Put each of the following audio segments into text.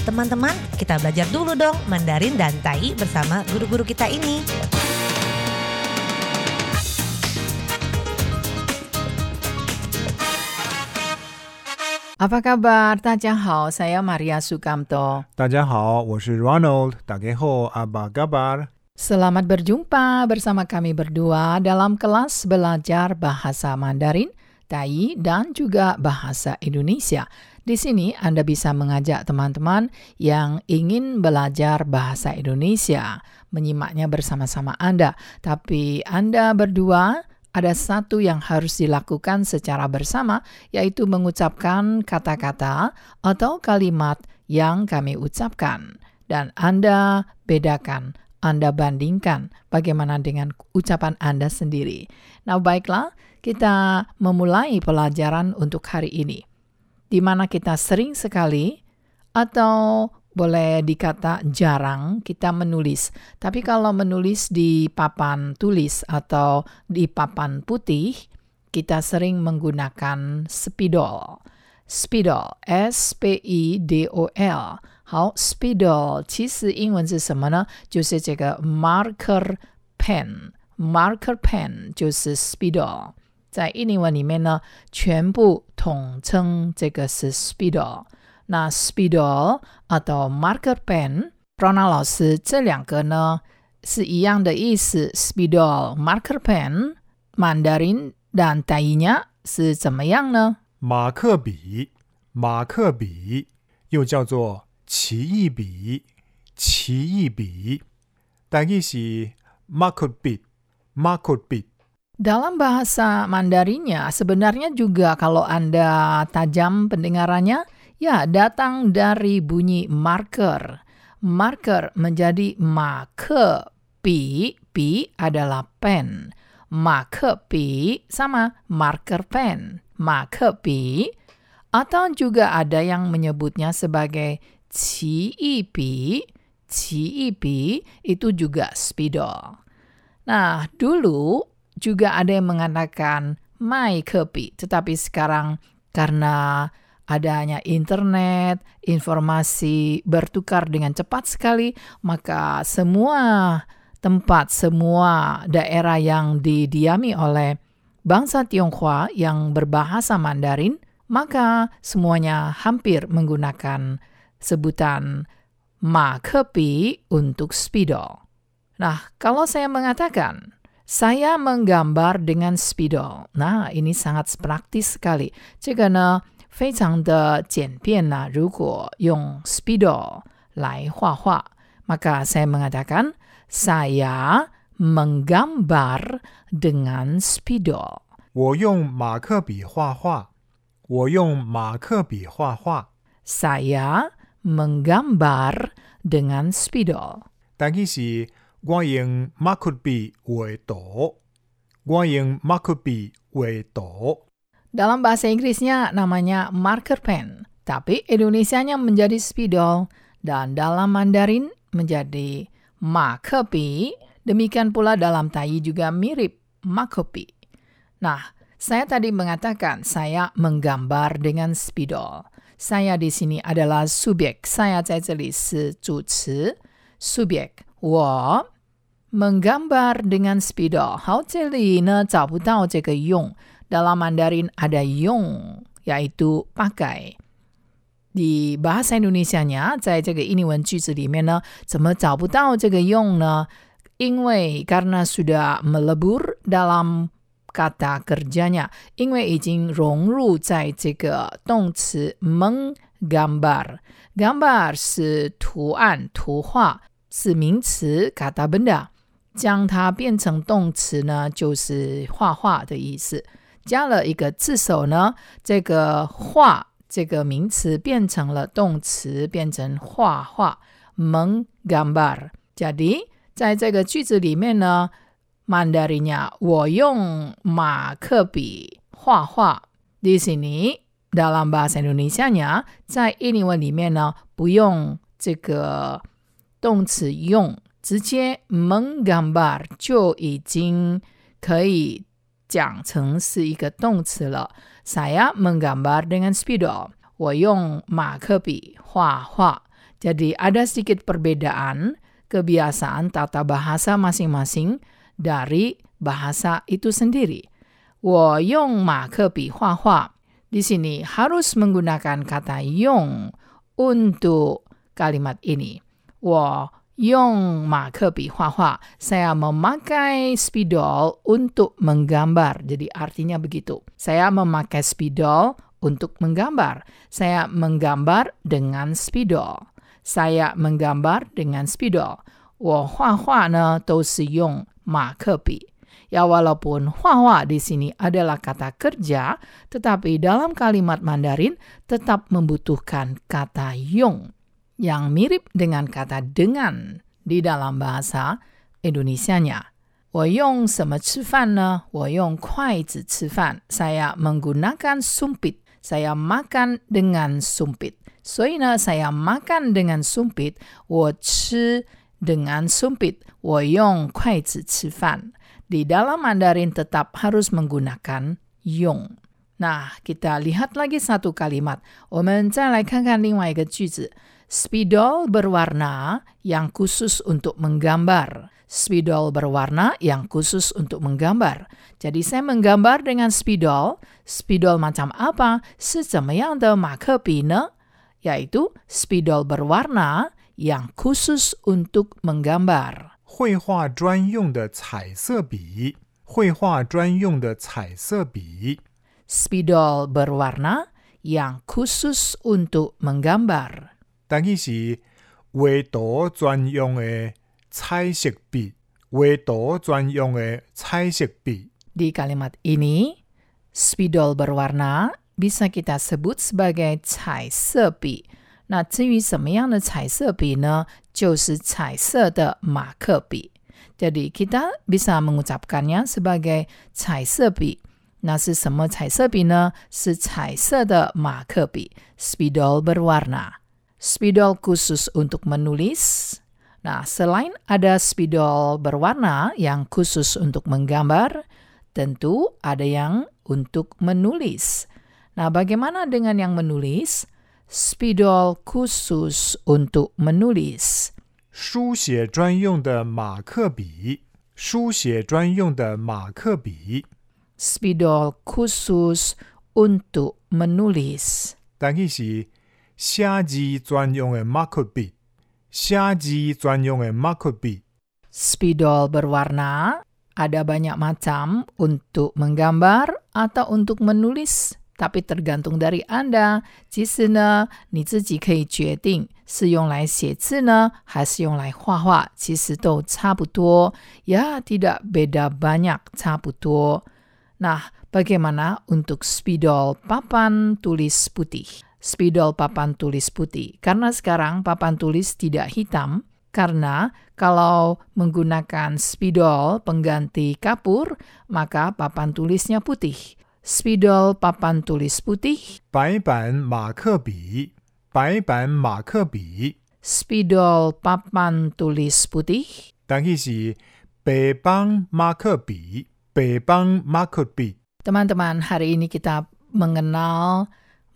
Teman-teman, kita belajar dulu dong Mandarin dan Tai bersama guru-guru kita ini. Apa kabar? Tadjahau, saya Maria Sukamto. Tadjahau, saya Ronald. Dageho, apa kabar? Selamat berjumpa bersama kami berdua dalam kelas belajar bahasa Mandarin, Tai, dan juga bahasa Indonesia di sini Anda bisa mengajak teman-teman yang ingin belajar bahasa Indonesia, menyimaknya bersama-sama Anda. Tapi Anda berdua ada satu yang harus dilakukan secara bersama, yaitu mengucapkan kata-kata atau kalimat yang kami ucapkan. Dan Anda bedakan, Anda bandingkan bagaimana dengan ucapan Anda sendiri. Nah, baiklah, kita memulai pelajaran untuk hari ini, di mana kita sering sekali atau boleh dikata jarang kita menulis. Tapi kalau menulis di papan tulis atau di papan putih, kita sering menggunakan spidol. Spidol, S P I D O L。好，spidol 其实英文是什么呢？就是这个 marker pen。marker pen 就是 spidol， 在印尼文里面呢，全部统称这个是 spidol。那 spidol at marker pen, Rona 老师这两个呢是一样的意思。spidol, marker pen, Mandarin dan Tai-nya 是怎么样呢？马克笔，马克笔又叫做奇异笔，奇异笔，但意是 marker bit, marker bit。Dalam bahasa Mandarinnya sebenarnya juga kalau Anda tajam pendengarannya, ya datang dari bunyi marker. Marker menjadi make, pi, pi adalah pen. Make pi sama marker pen. Make pi atau juga ada yang menyebutnya sebagai. Ci pi itu juga spidol. Nah, dulu juga ada yang mengatakan my kopi, tetapi sekarang karena adanya internet, informasi bertukar dengan cepat sekali, maka semua tempat, semua daerah yang didiami oleh bangsa Tionghoa yang berbahasa Mandarin, maka semuanya hampir menggunakan sebutan ma kopi untuk spidol. Nah, kalau saya mengatakan saya menggambar dengan spidol. Nah, ini sangat praktis sekali. 这个呢，非常的简便呐、如果用 spidol 来画画，maka saya mengatakan saya menggambar dengan spidol. 我用马克笔画画，我用马克笔画画， Saya menggambar dengan spidol. 但意是 我用马克笔画图，我用马克笔画图。 Dalam bahasa Inggrisnya namanya marker pen, tapi Indonesianya menjadi spidol dan dalam Mandarin menjadi makepi. Demikian pula dalam Tai juga mirip makepi. Nah, saya tadi mengatakan saya menggambar dengan spidol. Saya di sini adalah subjek. Saya 在这里是主词 subjek. 我 menggambar dengan spidol. 好，这里呢找不到这个用。dalam Mandarin ada yung, yaitu pakai. Di bahasa Indonesianya, 在这个印尼文句子里面呢，怎么找不到这个用呢？因为 karena sudah melebur dalam kata kerjanya，因为已经融入在这个动词 menggambar。gambar 是图案、图画， 是名词 kata benda。将它变成动词呢，就是画画的意思。加了一个字首呢，这个画这个名词变成了动词，变成画画 menggambar。jadi 在这个句子里面呢，mandarinya，我用马克笔画画。di sini dalam bahasa Indonesianya 在印尼文里面呢，不用这个动词用，直接 menggambar 就已经可以讲成是一个动词了。Saya menggambar dengan spidol，我用马克笔画画。 Jadi ada sedikit perbedaan kebiasaan tata bahasa masing-masing dari bahasa itu sendiri. 我用马克笔画画. Di sini harus menggunakan kata 用 untuk kalimat ini. 我用马克笔画画. Saya memakai spidol untuk menggambar. Jadi artinya begitu. Saya memakai spidol untuk menggambar. Saya menggambar dengan spidol. Saya menggambar dengan spidol. 我画画呢都是用马克笔。Ya walaupun hua di sini adalah kata kerja, tetapi dalam kalimat Mandarin tetap membutuhkan kata yong yang mirip dengan kata dengan di dalam bahasa Indonesianya. 我用什么吃饭呢？我用筷子吃饭。Saya menggunakan sumpit. Saya makan dengan sumpit. 所以呢，saya makan dengan sumpit. 我吃 dengan sumpit. 我用筷子吃饭。di dalam Mandarin tetap harus menggunakan yong. Nah, kita lihat lagi satu kalimat. 我们再来看看另外一个句子。 Spidol berwarna yang khusus untuk menggambar. Spidol berwarna yang khusus untuk menggambar. Jadi saya menggambar dengan spidol. Spidol macam apa? 是怎么样的马克笔呢？yaitu spidol berwarna yang khusus untuk menggambar. 绘画专用的彩色笔，绘画专用的彩色笔。 Spidol berwarna yang khusus untuk menggambar. 但伊是画图专用的彩色笔，画图专用的彩色笔。 Di kalimat ini, spidol berwarna bisa kita sebut sebagai 彩色笔。那至于什么样的彩色笔呢？就是彩色的马克笔。Jadi kita bisa mengucapkannya sebagai 彩色笔。那是什么彩色笔呢？是彩色的马克笔，spidol berwarna。 Spidol khusus untuk menulis. Nah, selain ada spidol berwarna yang khusus untuk menggambar, tentu ada yang untuk menulis. Nah, bagaimana dengan yang menulis? Spidol khusus untuk menulis. 书写专用的马克笔，书写专用的马克笔。 Spidol khusus untuk menulis. 但伊是 写字专用的马克笔，写字专用的马克笔。 Spidol berwarna ada banyak macam untuk menggambar atau untuk menulis, tapi tergantung dari Anda. 其实呢，你自己可以决定是用来写字呢，还是用来画画，其实都差不多。Ya, tidak beda banyak, 差不多。Nah, bagaimana untuk spidol papan tulis putih? Spidol papan tulis putih. Karena sekarang papan tulis tidak hitam, karena kalau menggunakan spidol pengganti kapur, maka papan tulisnya putih. Spidol papan tulis putih, 白板马克笔，白板马克笔。 spidol papan tulis putih, 但伊是白板马克笔，白板马克笔。 Teman-teman, hari ini kita mengenal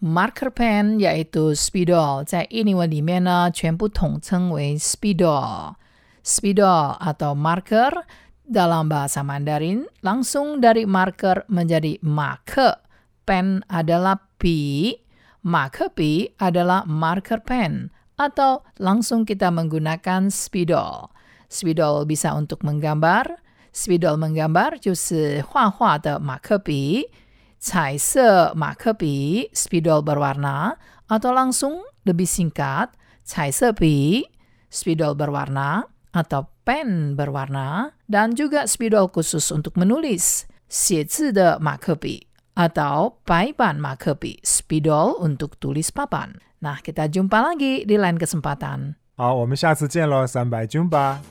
marker pen yaitu spidol，在英文里面呢，全部统称为 spidol。spidol atau marker dalam bahasa Mandarin langsung dari marker menjadi marker. Pen adalah pi, marker pi adalah marker pen atau langsung kita menggunakan spidol. Spidol bisa untuk menggambar, spidol menggambar 就是画画的马克笔， 彩色马克笔 spidol berwarna atau langsung lebih singkat 彩色笔 spidol berwarna atau pen berwarna dan juga spidol khusus untuk menulis 写字的马克笔 atau 白板马克笔 spidol untuk tulis papan. Nah, kita jumpa lagi di lain kesempatan. 好，我们下次见喽，三百军吧。